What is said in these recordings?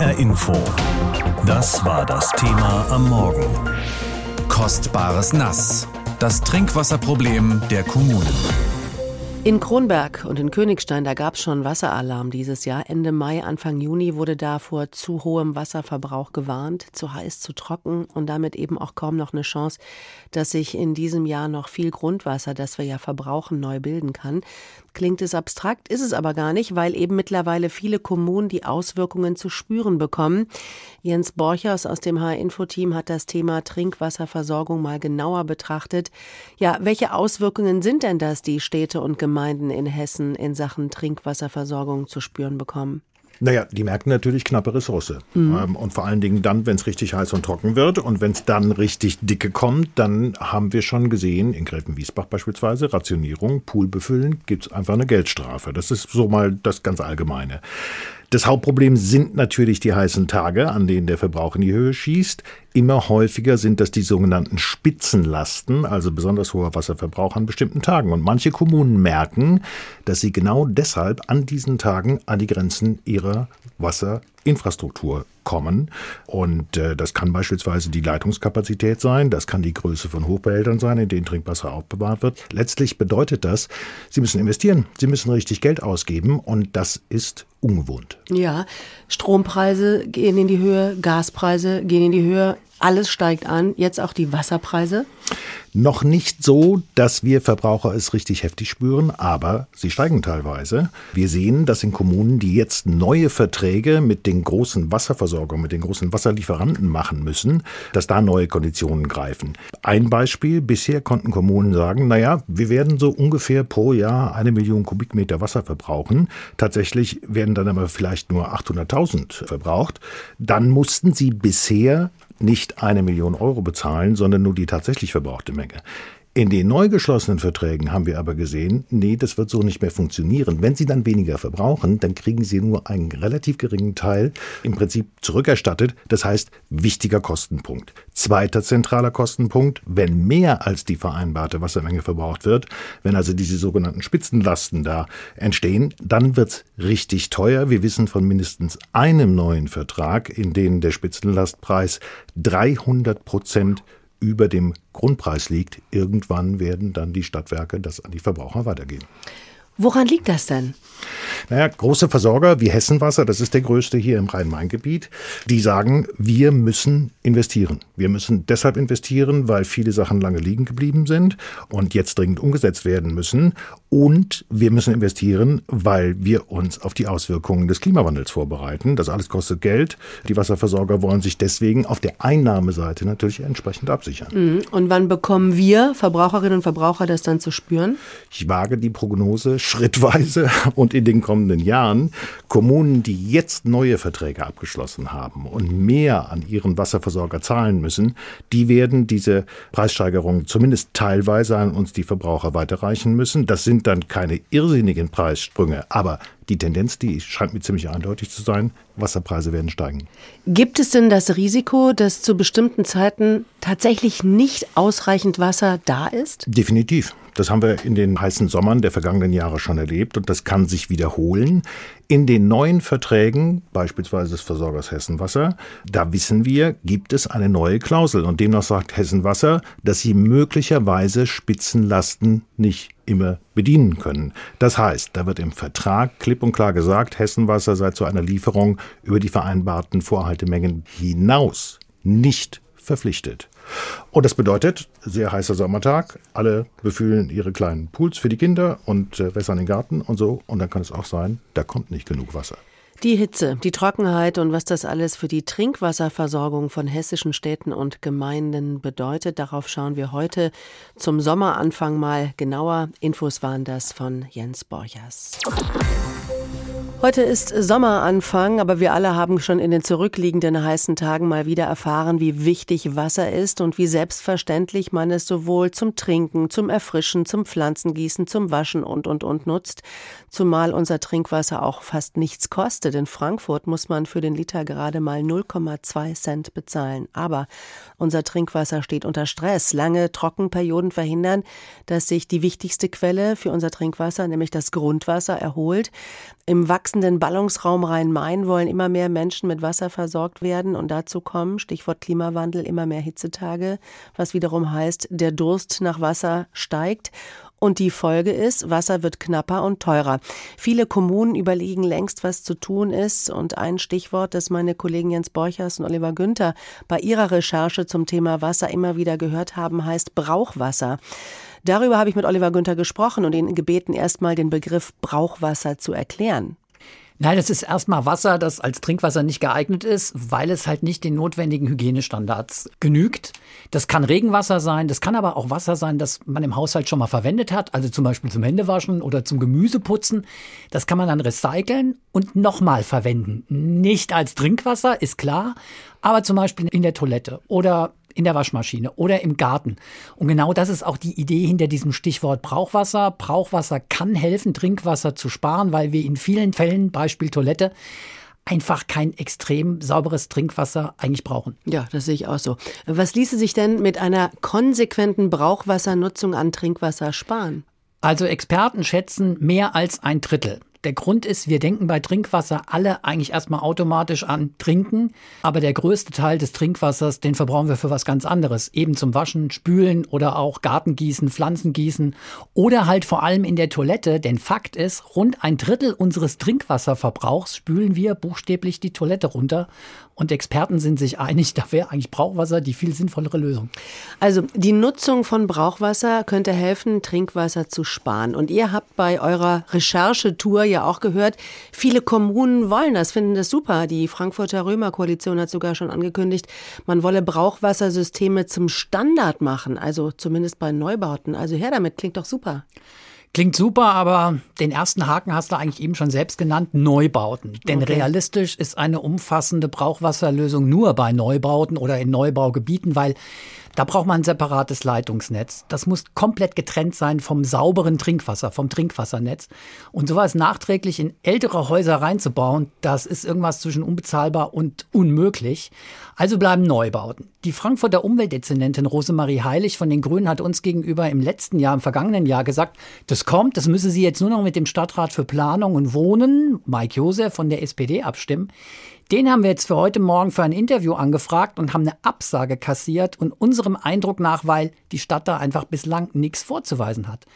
HR Info. Das war das Thema am Morgen. Kostbares Nass. Das Trinkwasserproblem der Kommunen. In Kronberg und in Königstein, da gab es schon Wasseralarm dieses Jahr. Ende Mai, Anfang Juni wurde da vor zu hohem Wasserverbrauch gewarnt, zu heiß, zu trocken und damit eben auch kaum noch eine Chance, dass sich in diesem Jahr noch viel Grundwasser, das wir ja verbrauchen, neu bilden kann. Klingt es abstrakt, ist es aber gar nicht, weil eben mittlerweile viele Kommunen die Auswirkungen zu spüren bekommen. Jens Borchers aus dem HR-Info-Team hat das Thema Trinkwasserversorgung mal genauer betrachtet. Ja, welche Auswirkungen sind denn das, die Städte und Gemeinden in Hessen in Sachen Trinkwasserversorgung zu spüren bekommen? Naja, die merken natürlich knappe Ressource. Mhm. Ähm, und vor allen Dingen dann, wenn es richtig heiß und trocken wird und wenn es dann richtig dicke kommt, dann haben wir schon gesehen, in Gräfenwiesbach beispielsweise, Rationierung, Pool befüllen, gibt es einfach eine Geldstrafe. Das ist so mal das ganz Allgemeine. Das Hauptproblem sind natürlich die heißen Tage, an denen der Verbrauch in die Höhe schießt. Immer häufiger sind das die sogenannten Spitzenlasten, also besonders hoher Wasserverbrauch an bestimmten Tagen. Und manche Kommunen merken, dass sie genau deshalb an diesen Tagen an die Grenzen ihrer Wasserinfrastruktur kommen. Und äh, das kann beispielsweise die Leitungskapazität sein, das kann die Größe von Hochbehältern sein, in denen Trinkwasser aufbewahrt wird. Letztlich bedeutet das, Sie müssen investieren, Sie müssen richtig Geld ausgeben und das ist ungewohnt. Ja, Strompreise gehen in die Höhe, Gaspreise gehen in die Höhe, alles steigt an, jetzt auch die Wasserpreise? Noch nicht so, dass wir Verbraucher es richtig heftig spüren, aber sie steigen teilweise. Wir sehen, dass in Kommunen, die jetzt neue Verträge mit den großen Wasserversorgern, mit den großen Wasserlieferanten machen müssen, dass da neue Konditionen greifen. Ein Beispiel, bisher konnten Kommunen sagen, naja, wir werden so ungefähr pro Jahr eine Million Kubikmeter Wasser verbrauchen. Tatsächlich werden dann aber vielleicht nur 800.000 verbraucht. Dann mussten sie bisher nicht eine Million Euro bezahlen, sondern nur die tatsächlich verbrauchte Menge. In den neu geschlossenen Verträgen haben wir aber gesehen, nee, das wird so nicht mehr funktionieren. Wenn Sie dann weniger verbrauchen, dann kriegen Sie nur einen relativ geringen Teil im Prinzip zurückerstattet. Das heißt, wichtiger Kostenpunkt. Zweiter zentraler Kostenpunkt, wenn mehr als die vereinbarte Wassermenge verbraucht wird, wenn also diese sogenannten Spitzenlasten da entstehen, dann wird's richtig teuer. Wir wissen von mindestens einem neuen Vertrag, in dem der Spitzenlastpreis 300 Prozent über dem Grundpreis liegt, irgendwann werden dann die Stadtwerke das an die Verbraucher weitergeben. Woran liegt das denn? Naja, große Versorger wie Hessenwasser, das ist der größte hier im Rhein-Main-Gebiet, die sagen, wir müssen investieren. Wir müssen deshalb investieren, weil viele Sachen lange liegen geblieben sind und jetzt dringend umgesetzt werden müssen. Und wir müssen investieren, weil wir uns auf die Auswirkungen des Klimawandels vorbereiten. Das alles kostet Geld. Die Wasserversorger wollen sich deswegen auf der Einnahmeseite natürlich entsprechend absichern. Mhm. Und wann bekommen wir Verbraucherinnen und Verbraucher das dann zu spüren? Ich wage die Prognose, schrittweise und in den kommenden Jahren Kommunen, die jetzt neue Verträge abgeschlossen haben und mehr an ihren Wasserversorger zahlen müssen, die werden diese Preissteigerung zumindest teilweise an uns die Verbraucher weiterreichen müssen. Das sind dann keine irrsinnigen Preissprünge, aber die Tendenz, die scheint mir ziemlich eindeutig zu sein, Wasserpreise werden steigen. Gibt es denn das Risiko, dass zu bestimmten Zeiten tatsächlich nicht ausreichend Wasser da ist? Definitiv. Das haben wir in den heißen Sommern der vergangenen Jahre schon erlebt und das kann sich wiederholen. In den neuen Verträgen, beispielsweise des Versorgers Hessenwasser, da wissen wir, gibt es eine neue Klausel und demnach sagt Hessenwasser, dass sie möglicherweise Spitzenlasten nicht immer bedienen können. Das heißt, da wird im Vertrag klipp und klar gesagt, Hessenwasser sei zu einer Lieferung über die vereinbarten Vorhaltemengen hinaus nicht verpflichtet. Und das bedeutet, sehr heißer Sommertag, alle befüllen ihre kleinen Pools für die Kinder und äh, wässern den Garten und so. Und dann kann es auch sein, da kommt nicht genug Wasser. Die Hitze, die Trockenheit und was das alles für die Trinkwasserversorgung von hessischen Städten und Gemeinden bedeutet, darauf schauen wir heute zum Sommeranfang mal genauer. Infos waren das von Jens Borchers. Heute ist Sommeranfang, aber wir alle haben schon in den zurückliegenden heißen Tagen mal wieder erfahren, wie wichtig Wasser ist und wie selbstverständlich man es sowohl zum Trinken, zum Erfrischen, zum Pflanzengießen, zum Waschen und und und nutzt. Zumal unser Trinkwasser auch fast nichts kostet. In Frankfurt muss man für den Liter gerade mal 0,2 Cent bezahlen. Aber unser Trinkwasser steht unter Stress. Lange Trockenperioden verhindern, dass sich die wichtigste Quelle für unser Trinkwasser, nämlich das Grundwasser, erholt. Im Wachs wachsenden Ballungsraum Rhein-Main wollen immer mehr Menschen mit Wasser versorgt werden und dazu kommen, Stichwort Klimawandel, immer mehr Hitzetage, was wiederum heißt, der Durst nach Wasser steigt. Und die Folge ist, Wasser wird knapper und teurer. Viele Kommunen überlegen längst, was zu tun ist. Und ein Stichwort, das meine Kollegen Jens Borchers und Oliver Günther bei ihrer Recherche zum Thema Wasser immer wieder gehört haben, heißt Brauchwasser. Darüber habe ich mit Oliver Günther gesprochen und ihn gebeten, erstmal den Begriff Brauchwasser zu erklären. Nein, das ist erstmal Wasser, das als Trinkwasser nicht geeignet ist, weil es halt nicht den notwendigen Hygienestandards genügt. Das kann Regenwasser sein, das kann aber auch Wasser sein, das man im Haushalt schon mal verwendet hat, also zum Beispiel zum Händewaschen oder zum Gemüseputzen. Das kann man dann recyceln und nochmal verwenden. Nicht als Trinkwasser, ist klar, aber zum Beispiel in der Toilette oder in der Waschmaschine oder im Garten. Und genau das ist auch die Idee hinter diesem Stichwort Brauchwasser. Brauchwasser kann helfen, Trinkwasser zu sparen, weil wir in vielen Fällen, Beispiel Toilette, einfach kein extrem sauberes Trinkwasser eigentlich brauchen. Ja, das sehe ich auch so. Was ließe sich denn mit einer konsequenten Brauchwassernutzung an Trinkwasser sparen? Also Experten schätzen mehr als ein Drittel. Der Grund ist, wir denken bei Trinkwasser alle eigentlich erstmal automatisch an Trinken, aber der größte Teil des Trinkwassers, den verbrauchen wir für was ganz anderes, eben zum Waschen, Spülen oder auch Gartengießen, Pflanzengießen oder halt vor allem in der Toilette, denn Fakt ist, rund ein Drittel unseres Trinkwasserverbrauchs spülen wir buchstäblich die Toilette runter und Experten sind sich einig, da wäre eigentlich Brauchwasser die viel sinnvollere Lösung. Also die Nutzung von Brauchwasser könnte helfen, Trinkwasser zu sparen und ihr habt bei eurer Recherchetour ja auch gehört, viele Kommunen wollen das, finden das super. Die Frankfurter Römer-Koalition hat sogar schon angekündigt, man wolle Brauchwassersysteme zum Standard machen, also zumindest bei Neubauten. Also her damit, klingt doch super. Klingt super, aber den ersten Haken hast du eigentlich eben schon selbst genannt, Neubauten. Denn okay. realistisch ist eine umfassende Brauchwasserlösung nur bei Neubauten oder in Neubaugebieten, weil da braucht man ein separates Leitungsnetz. Das muss komplett getrennt sein vom sauberen Trinkwasser, vom Trinkwassernetz. Und sowas nachträglich in ältere Häuser reinzubauen, das ist irgendwas zwischen unbezahlbar und unmöglich. Also bleiben Neubauten. Die Frankfurter Umweltdezernentin Rosemarie Heilig von den Grünen hat uns gegenüber im letzten Jahr, im vergangenen Jahr gesagt, das kommt, das müsse sie jetzt nur noch mit dem Stadtrat für Planung und Wohnen, Mike Josef von der SPD, abstimmen. Den haben wir jetzt für heute Morgen für ein Interview angefragt und haben eine Absage kassiert und unserem Eindruck nach, weil die Stadt da einfach bislang nichts vorzuweisen hat.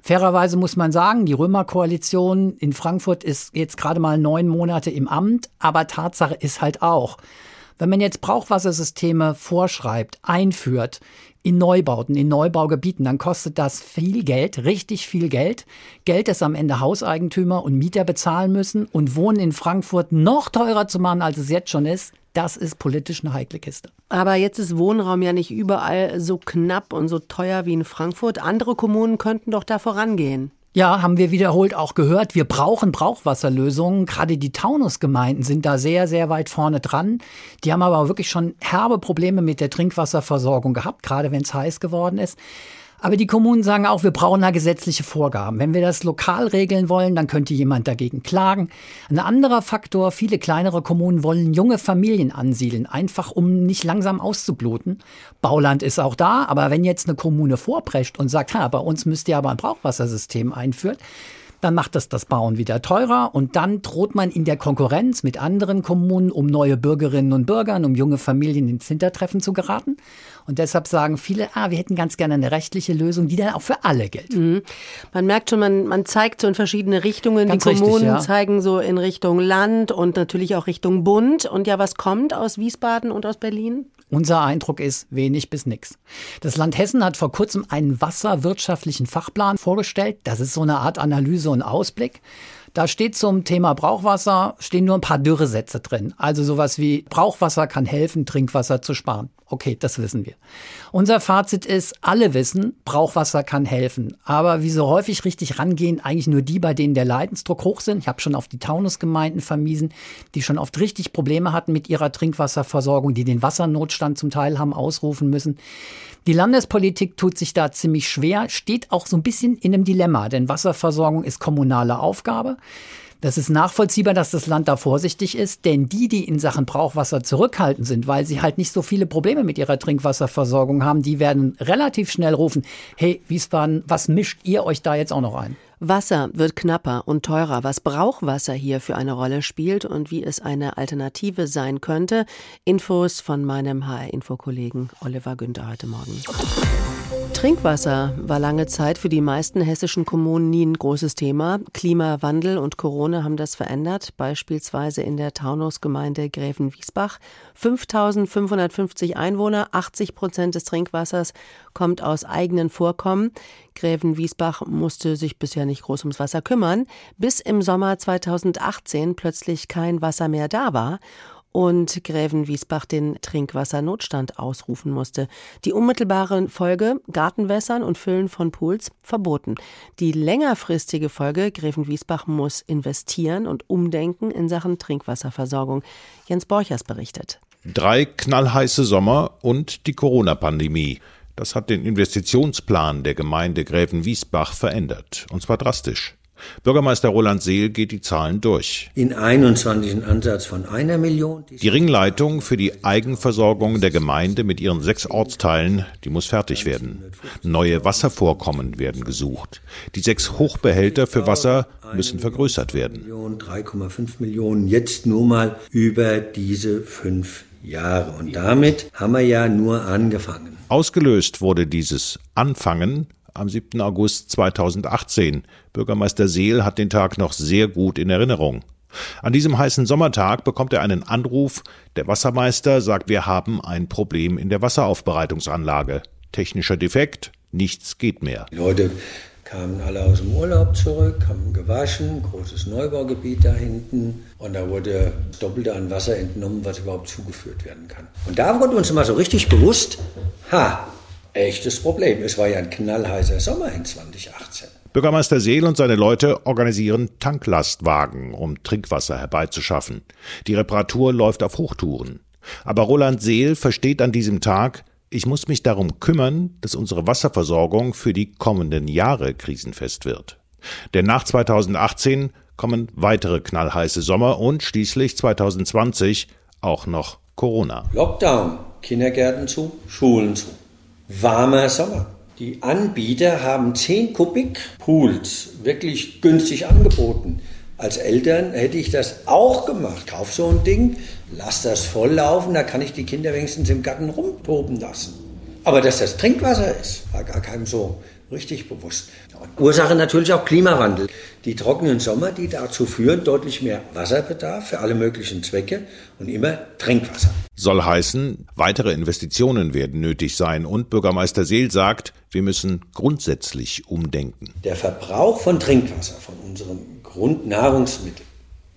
Fairerweise muss man sagen, die Römerkoalition in Frankfurt ist jetzt gerade mal neun Monate im Amt, aber Tatsache ist halt auch, wenn man jetzt Brauchwassersysteme vorschreibt, einführt, in Neubauten, in Neubaugebieten, dann kostet das viel Geld, richtig viel Geld. Geld, das am Ende Hauseigentümer und Mieter bezahlen müssen und Wohnen in Frankfurt noch teurer zu machen, als es jetzt schon ist. Das ist politisch eine heikle Kiste. Aber jetzt ist Wohnraum ja nicht überall so knapp und so teuer wie in Frankfurt. Andere Kommunen könnten doch da vorangehen. Ja, haben wir wiederholt auch gehört. Wir brauchen Brauchwasserlösungen. Gerade die Taunusgemeinden sind da sehr, sehr weit vorne dran. Die haben aber wirklich schon herbe Probleme mit der Trinkwasserversorgung gehabt, gerade wenn es heiß geworden ist. Aber die Kommunen sagen auch, wir brauchen da gesetzliche Vorgaben. Wenn wir das lokal regeln wollen, dann könnte jemand dagegen klagen. Ein anderer Faktor, viele kleinere Kommunen wollen junge Familien ansiedeln, einfach um nicht langsam auszubluten. Bauland ist auch da, aber wenn jetzt eine Kommune vorprescht und sagt, ha, bei uns müsst ihr aber ein Brauchwassersystem einführen, dann macht das das Bauen wieder teurer und dann droht man in der Konkurrenz mit anderen Kommunen, um neue Bürgerinnen und Bürger, um junge Familien ins Hintertreffen zu geraten. Und deshalb sagen viele, ah, wir hätten ganz gerne eine rechtliche Lösung, die dann auch für alle gilt. Mhm. Man merkt schon, man, man zeigt so in verschiedene Richtungen. Ganz die Kommunen richtig, ja. zeigen so in Richtung Land und natürlich auch Richtung Bund. Und ja, was kommt aus Wiesbaden und aus Berlin? Unser Eindruck ist wenig bis nix. Das Land Hessen hat vor kurzem einen wasserwirtschaftlichen Fachplan vorgestellt. Das ist so eine Art Analyse und Ausblick. Da steht zum Thema Brauchwasser, stehen nur ein paar Dürresätze drin. Also sowas wie Brauchwasser kann helfen, Trinkwasser zu sparen. Okay, das wissen wir. Unser Fazit ist, alle wissen, Brauchwasser kann helfen. Aber wie so häufig richtig rangehen, eigentlich nur die, bei denen der Leidensdruck hoch sind. Ich habe schon auf die Taunusgemeinden vermiesen, die schon oft richtig Probleme hatten mit ihrer Trinkwasserversorgung, die den Wassernotstand zum Teil haben ausrufen müssen. Die Landespolitik tut sich da ziemlich schwer, steht auch so ein bisschen in einem Dilemma, denn Wasserversorgung ist kommunale Aufgabe. Das ist nachvollziehbar, dass das Land da vorsichtig ist, denn die, die in Sachen Brauchwasser zurückhaltend sind, weil sie halt nicht so viele Probleme mit ihrer Trinkwasserversorgung haben, die werden relativ schnell rufen, hey Wiesbaden, was mischt ihr euch da jetzt auch noch ein? Wasser wird knapper und teurer. Was Brauchwasser hier für eine Rolle spielt und wie es eine Alternative sein könnte. Infos von meinem HR-Info-Kollegen Oliver Günther heute Morgen. Trinkwasser war lange Zeit für die meisten hessischen Kommunen nie ein großes Thema. Klimawandel und Corona haben das verändert, beispielsweise in der Taunusgemeinde Gräfenwiesbach. 5550 Einwohner, 80 Prozent des Trinkwassers kommt aus eigenen Vorkommen. Gräfenwiesbach musste sich bisher nicht groß ums Wasser kümmern, bis im Sommer 2018 plötzlich kein Wasser mehr da war und Grävenwiesbach den Trinkwassernotstand ausrufen musste. Die unmittelbare Folge Gartenwässern und Füllen von Pools verboten. Die längerfristige Folge Grävenwiesbach muss investieren und umdenken in Sachen Trinkwasserversorgung. Jens Borchers berichtet. Drei knallheiße Sommer und die Corona-Pandemie. Das hat den Investitionsplan der Gemeinde Grävenwiesbach verändert. Und zwar drastisch. Bürgermeister Roland Seel geht die Zahlen durch. In 21 Ansatz von einer Million. Die Ringleitung für die Eigenversorgung der Gemeinde mit ihren sechs Ortsteilen, die muss fertig werden. Neue Wasservorkommen werden gesucht. Die sechs Hochbehälter für Wasser müssen vergrößert werden. 3,5 Millionen jetzt nur mal über diese fünf Jahre. Und damit haben wir ja nur angefangen. Ausgelöst wurde dieses Anfangen am 7. August 2018. Bürgermeister Seel hat den Tag noch sehr gut in Erinnerung. An diesem heißen Sommertag bekommt er einen Anruf. Der Wassermeister sagt, wir haben ein Problem in der Wasseraufbereitungsanlage. Technischer Defekt, nichts geht mehr. Die Leute kamen alle aus dem Urlaub zurück, haben gewaschen, großes Neubaugebiet da hinten und da wurde Doppelte an Wasser entnommen, was überhaupt zugeführt werden kann. Und da wurde uns immer so richtig bewusst, ha, echtes Problem. Es war ja ein knallheißer Sommer in 2018. Bürgermeister Seel und seine Leute organisieren Tanklastwagen, um Trinkwasser herbeizuschaffen. Die Reparatur läuft auf Hochtouren. Aber Roland Seel versteht an diesem Tag, ich muss mich darum kümmern, dass unsere Wasserversorgung für die kommenden Jahre krisenfest wird. Denn nach 2018 kommen weitere knallheiße Sommer und schließlich 2020 auch noch Corona. Lockdown, Kindergärten zu, Schulen zu warmer Sommer. Die Anbieter haben 10 Kubik Pools wirklich günstig angeboten. Als Eltern hätte ich das auch gemacht. Kauf so ein Ding, lass das voll laufen, da kann ich die Kinder wenigstens im Garten rumtoben lassen. Aber dass das Trinkwasser ist, war gar keinem so richtig bewusst. Und Ursache natürlich auch Klimawandel. Die trockenen Sommer, die dazu führen, deutlich mehr Wasserbedarf für alle möglichen Zwecke und immer Trinkwasser. Soll heißen, weitere Investitionen werden nötig sein und Bürgermeister Seel sagt, wir müssen grundsätzlich umdenken. Der Verbrauch von Trinkwasser, von unserem Grundnahrungsmittel,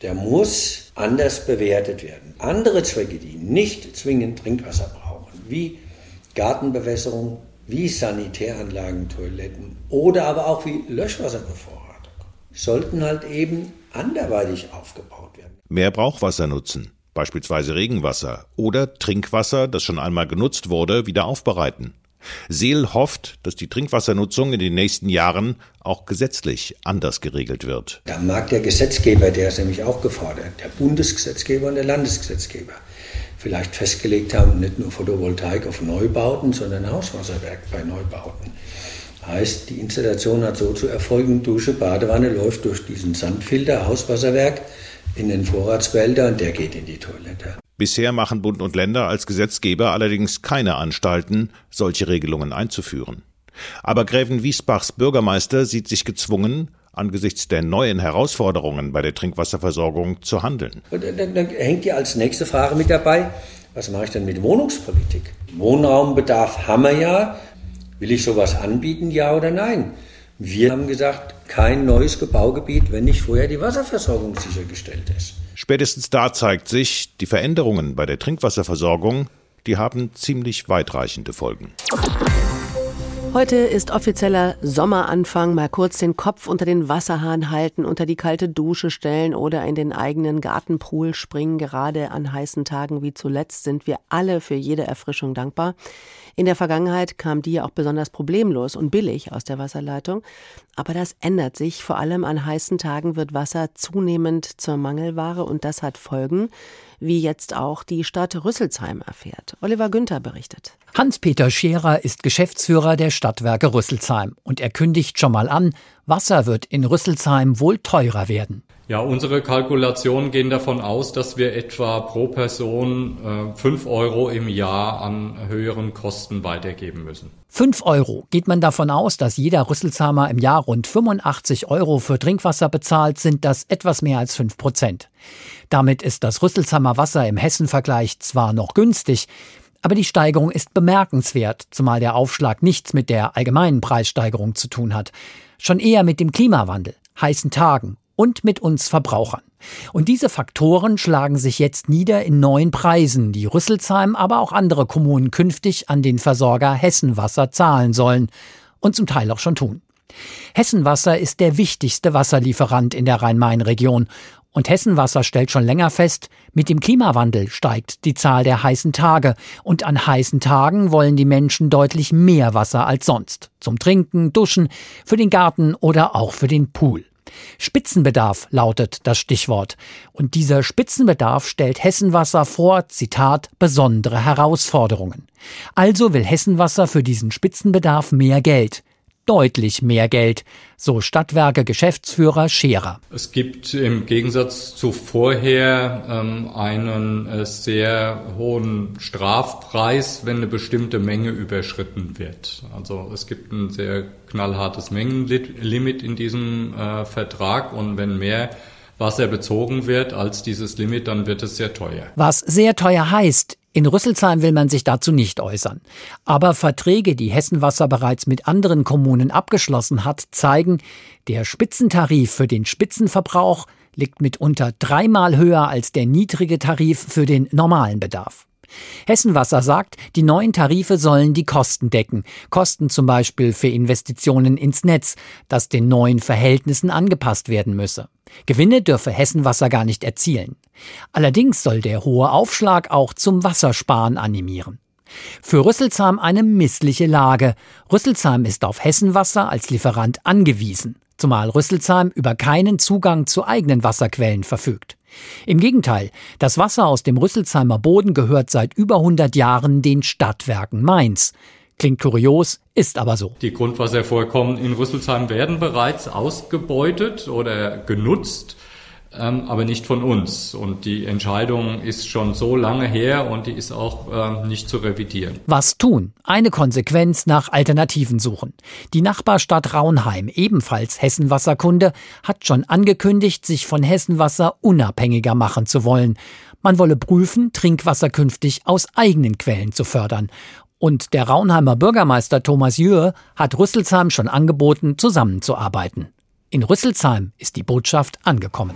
der muss anders bewertet werden. Andere Zwecke, die nicht zwingend Trinkwasser brauchen, wie Gartenbewässerung, wie Sanitäranlagen, Toiletten oder aber auch wie Löschwasserbevorratung, sollten halt eben anderweitig aufgebaut werden. Mehr Brauchwasser nutzen, beispielsweise Regenwasser oder Trinkwasser, das schon einmal genutzt wurde, wieder aufbereiten. Seel hofft, dass die Trinkwassernutzung in den nächsten Jahren auch gesetzlich anders geregelt wird. Da mag der Gesetzgeber, der ist nämlich auch gefordert, der Bundesgesetzgeber und der Landesgesetzgeber, vielleicht festgelegt haben, nicht nur Photovoltaik auf Neubauten, sondern Hauswasserwerk bei Neubauten. Heißt, die Installation hat so zu erfolgen, Dusche, Badewanne läuft durch diesen Sandfilter, Hauswasserwerk in den Vorratsbehälter und der geht in die Toilette. Bisher machen Bund und Länder als Gesetzgeber allerdings keine Anstalten, solche Regelungen einzuführen. Aber Gräven Wiesbachs Bürgermeister sieht sich gezwungen, angesichts der neuen Herausforderungen bei der Trinkwasserversorgung zu handeln. Dann, dann hängt ja als nächste Frage mit dabei, was mache ich denn mit Wohnungspolitik? Wohnraumbedarf haben wir ja. Will ich sowas anbieten, ja oder nein? Wir haben gesagt, kein neues Gebaugebiet, wenn nicht vorher die Wasserversorgung sichergestellt ist. Spätestens da zeigt sich, die Veränderungen bei der Trinkwasserversorgung, die haben ziemlich weitreichende Folgen. Heute ist offizieller Sommeranfang. Mal kurz den Kopf unter den Wasserhahn halten, unter die kalte Dusche stellen oder in den eigenen Gartenpool springen. Gerade an heißen Tagen wie zuletzt sind wir alle für jede Erfrischung dankbar. In der Vergangenheit kam die ja auch besonders problemlos und billig aus der Wasserleitung. Aber das ändert sich. Vor allem an heißen Tagen wird Wasser zunehmend zur Mangelware und das hat Folgen, wie jetzt auch die Stadt Rüsselsheim erfährt. Oliver Günther berichtet. Hans-Peter Scherer ist Geschäftsführer der Stadtwerke Rüsselsheim und er kündigt schon mal an, Wasser wird in Rüsselsheim wohl teurer werden. Ja, unsere Kalkulationen gehen davon aus, dass wir etwa pro Person äh, 5 Euro im Jahr an höheren Kosten weitergeben müssen. 5 Euro. Geht man davon aus, dass jeder Rüsselsheimer im Jahr rund 85 Euro für Trinkwasser bezahlt, sind das etwas mehr als 5 Prozent. Damit ist das Rüsselsheimer Wasser im Hessenvergleich zwar noch günstig, aber die Steigerung ist bemerkenswert, zumal der Aufschlag nichts mit der allgemeinen Preissteigerung zu tun hat, schon eher mit dem Klimawandel, heißen Tagen und mit uns Verbrauchern. Und diese Faktoren schlagen sich jetzt nieder in neuen Preisen, die Rüsselsheim, aber auch andere Kommunen künftig an den Versorger Hessenwasser zahlen sollen und zum Teil auch schon tun. Hessenwasser ist der wichtigste Wasserlieferant in der Rhein-Main-Region und Hessenwasser stellt schon länger fest, mit dem Klimawandel steigt die Zahl der heißen Tage und an heißen Tagen wollen die Menschen deutlich mehr Wasser als sonst. Zum Trinken, Duschen, für den Garten oder auch für den Pool. Spitzenbedarf lautet das Stichwort. Und dieser Spitzenbedarf stellt Hessenwasser vor, Zitat, besondere Herausforderungen. Also will Hessenwasser für diesen Spitzenbedarf mehr Geld deutlich mehr Geld, so Stadtwerke Geschäftsführer Scherer. Es gibt im Gegensatz zu vorher ähm, einen äh, sehr hohen Strafpreis, wenn eine bestimmte Menge überschritten wird. Also es gibt ein sehr knallhartes Mengenlimit in diesem äh, Vertrag und wenn mehr Wasser bezogen wird als dieses Limit, dann wird es sehr teuer. Was sehr teuer heißt, in Rüsselsheim will man sich dazu nicht äußern. Aber Verträge, die Hessenwasser bereits mit anderen Kommunen abgeschlossen hat, zeigen, der Spitzentarif für den Spitzenverbrauch liegt mitunter dreimal höher als der niedrige Tarif für den normalen Bedarf. Hessenwasser sagt, die neuen Tarife sollen die Kosten decken. Kosten zum Beispiel für Investitionen ins Netz, das den neuen Verhältnissen angepasst werden müsse. Gewinne dürfe Hessenwasser gar nicht erzielen. Allerdings soll der hohe Aufschlag auch zum Wassersparen animieren. Für Rüsselsheim eine missliche Lage. Rüsselsheim ist auf Hessenwasser als Lieferant angewiesen, zumal Rüsselsheim über keinen Zugang zu eigenen Wasserquellen verfügt. Im Gegenteil, das Wasser aus dem Rüsselsheimer Boden gehört seit über 100 Jahren den Stadtwerken Mainz. Klingt kurios, ist aber so. Die Grundwasservorkommen in Rüsselsheim werden bereits ausgebeutet oder genutzt, aber nicht von uns. Und die Entscheidung ist schon so lange her und die ist auch ähm, nicht zu revidieren. Was tun? Eine Konsequenz nach Alternativen suchen. Die Nachbarstadt Raunheim, ebenfalls Hessenwasserkunde, hat schon angekündigt, sich von Hessenwasser unabhängiger machen zu wollen. Man wolle prüfen, Trinkwasser künftig aus eigenen Quellen zu fördern. Und der Raunheimer Bürgermeister Thomas Jür hat Rüsselsheim schon angeboten, zusammenzuarbeiten. In Rüsselsheim ist die Botschaft angekommen.